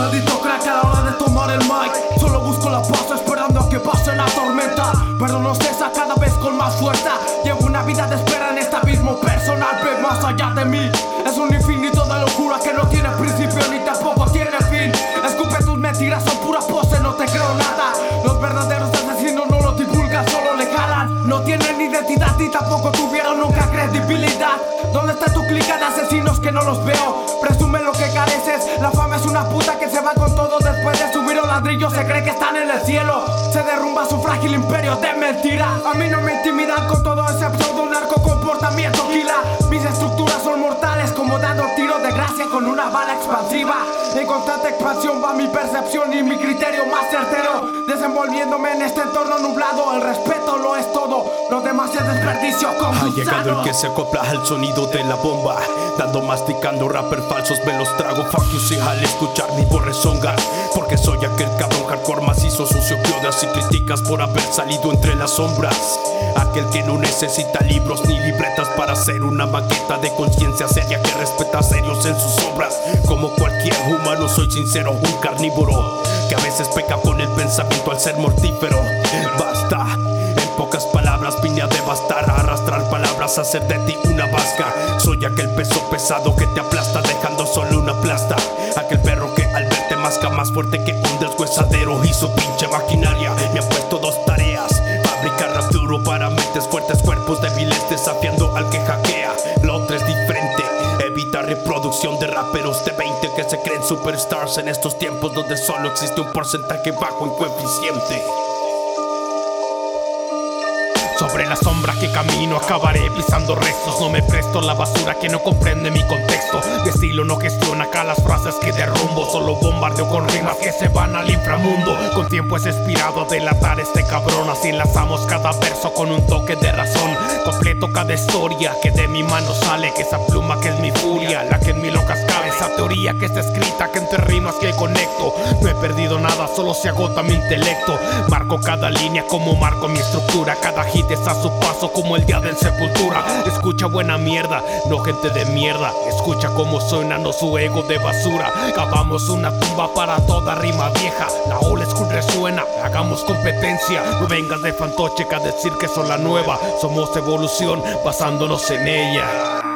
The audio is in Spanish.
maldito crack a la hora de tomar el mic. Solo busco la paz esperando a que pase la tormenta. Pero no cesa cada vez con más fuerza. Llevo una vida de espera en este abismo personal Ve más allá de mí. Es un infinito de locura que no tiene principio ni tampoco tiene fin. Escupe tus mentiras, son pura pose, no te creo nada. Los verdaderos asesinos no lo divulgan, solo le jalan. No tienen identidad ni tampoco credibilidad ¿Dónde está tu clica de asesinos que no los veo? Presume lo que careces. La fama es una puta que se va con todo después de subir los ladrillos Se cree que están en el cielo. Se derrumba su frágil imperio de mentira A mí no me intimidan con todo ese pseudo narco comportamiento estructuras son mortales como dando tiros de gracia con una bala expansiva. En constante expansión va mi percepción y mi criterio más certero Desenvolviéndome en este entorno nublado. El respeto lo es todo, lo demás es desperdicio como Ha llegado el que se acopla al sonido de la bomba Dando masticando rapper falsos me los trago. Fuck you si al escuchar mi voz rezonga Porque soy aquel cabrón hardcore macizo sucio que odias y criticas por haber salido entre las sombras. Aquel que no necesita libros ni libretas para hacer una maqueta de conciencia seria que respeta serios en sus obras Como cualquier humano soy sincero, un carnívoro Que a veces peca con el pensamiento al ser mortífero Basta en pocas palabras vine a devastar, a arrastrar palabras, a hacer de ti una vasca. Soy aquel peso pesado que te aplasta, dejando solo una plasta. Aquel perro que al verte masca más fuerte que un deshuesadero y su pinche maquinaria. Me ha puesto dos tareas: fabricar rap duro para mentes fuertes, cuerpos débiles, desafiando al que hackea. De raperos de 20 que se creen superstars en estos tiempos donde solo existe un porcentaje bajo en coeficiente. Sobre la sombra que camino acabaré pisando restos. No me presto la basura que no comprende mi contexto. Mi estilo no gestiona acá las frases que derrumbo. Solo bombardeo con rimas que se van al inframundo. Con tiempo es inspirado a delatar este cabrón. Así enlazamos cada verso con un toque de razón. Completo cada historia que de mi mano sale. Que esa pluma que es mi furia, la que en mi locas cabe Esa teoría que está escrita que entre rimas que conecto. No he perdido nada, solo se agota mi intelecto. Marco cada línea como marco mi estructura. Cada hit es a su paso como el día del sepultura. Escucha buena mierda, no gente de mierda. Escucha cómo suena, no su ego de basura. Cavamos una tumba para toda rima vieja. La old school resuena, hagamos competencia. No vengas de fantoche a decir que son la nueva. Somos evolución basándonos en ella